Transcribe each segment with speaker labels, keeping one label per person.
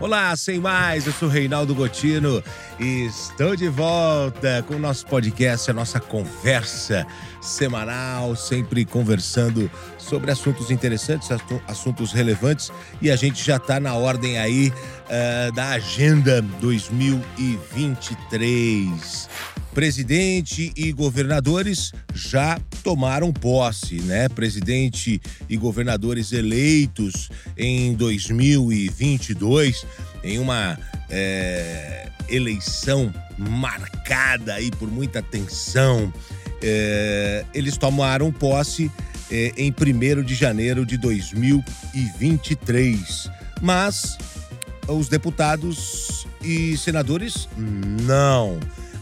Speaker 1: Olá, sem mais, eu sou Reinaldo Gotino e estou de volta com o nosso podcast, a nossa conversa semanal, sempre conversando sobre assuntos interessantes, assuntos relevantes e a gente já está na ordem aí uh, da Agenda 2023 presidente e governadores já tomaram posse, né? Presidente e governadores eleitos em 2022, em uma é, eleição marcada aí por muita tensão. É, eles tomaram posse é, em 1 de janeiro de 2023. Mas os deputados e senadores não.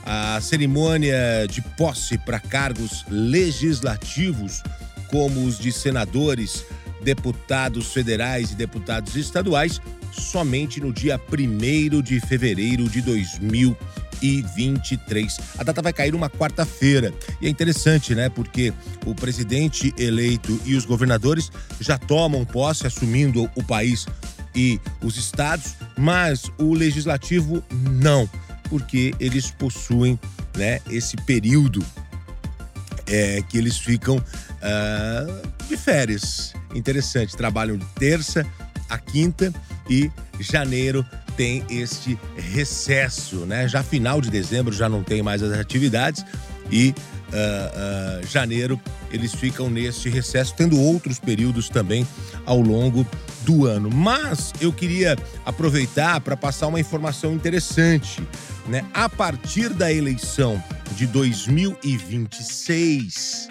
Speaker 1: A cerimônia de posse para cargos legislativos, como os de senadores, deputados federais e deputados estaduais, somente no dia 1 de fevereiro de 2023. A data vai cair uma quarta-feira. E é interessante, né? Porque o presidente eleito e os governadores já tomam posse, assumindo o país e os estados, mas o legislativo não porque eles possuem né, esse período é, que eles ficam uh, de férias. Interessante, trabalham de terça a quinta e janeiro tem este recesso, né? Já final de dezembro já não tem mais as atividades e uh, uh, janeiro eles ficam neste recesso, tendo outros períodos também ao longo do ano. Mas eu queria aproveitar para passar uma informação interessante né? A partir da eleição de 2026,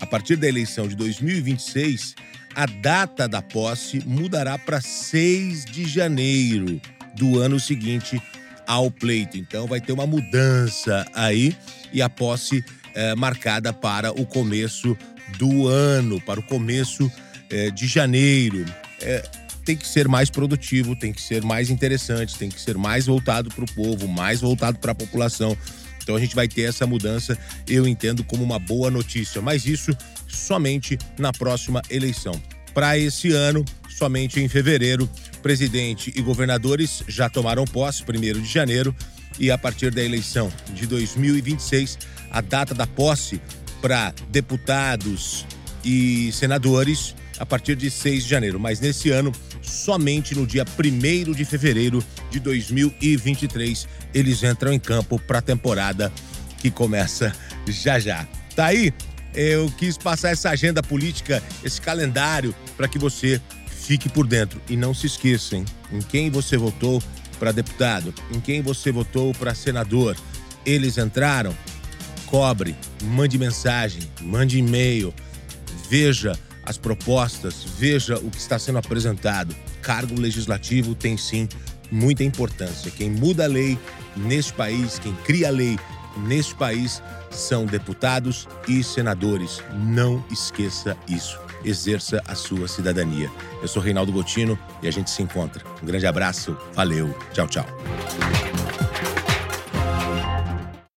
Speaker 1: a partir da eleição de 2026, a data da posse mudará para 6 de janeiro do ano seguinte ao pleito. Então vai ter uma mudança aí e a posse é, marcada para o começo do ano, para o começo é, de janeiro. É, tem que ser mais produtivo, tem que ser mais interessante, tem que ser mais voltado para o povo, mais voltado para a população. Então a gente vai ter essa mudança, eu entendo como uma boa notícia, mas isso somente na próxima eleição. Para esse ano, somente em fevereiro, presidente e governadores já tomaram posse, 1 de janeiro, e a partir da eleição de 2026, a data da posse para deputados e senadores a partir de 6 de janeiro. Mas nesse ano, somente no dia 1 de fevereiro de 2023, eles entram em campo para a temporada que começa já já. Tá aí? Eu quis passar essa agenda política, esse calendário, para que você fique por dentro. E não se esqueça, hein? em quem você votou para deputado, em quem você votou para senador. Eles entraram? Cobre, mande mensagem, mande e-mail, veja as propostas, veja o que está sendo apresentado. Cargo legislativo tem sim muita importância. Quem muda a lei neste país, quem cria a lei neste país são deputados e senadores. Não esqueça isso. Exerça a sua cidadania. Eu sou Reinaldo Gotino e a gente se encontra. Um grande abraço, valeu, tchau, tchau.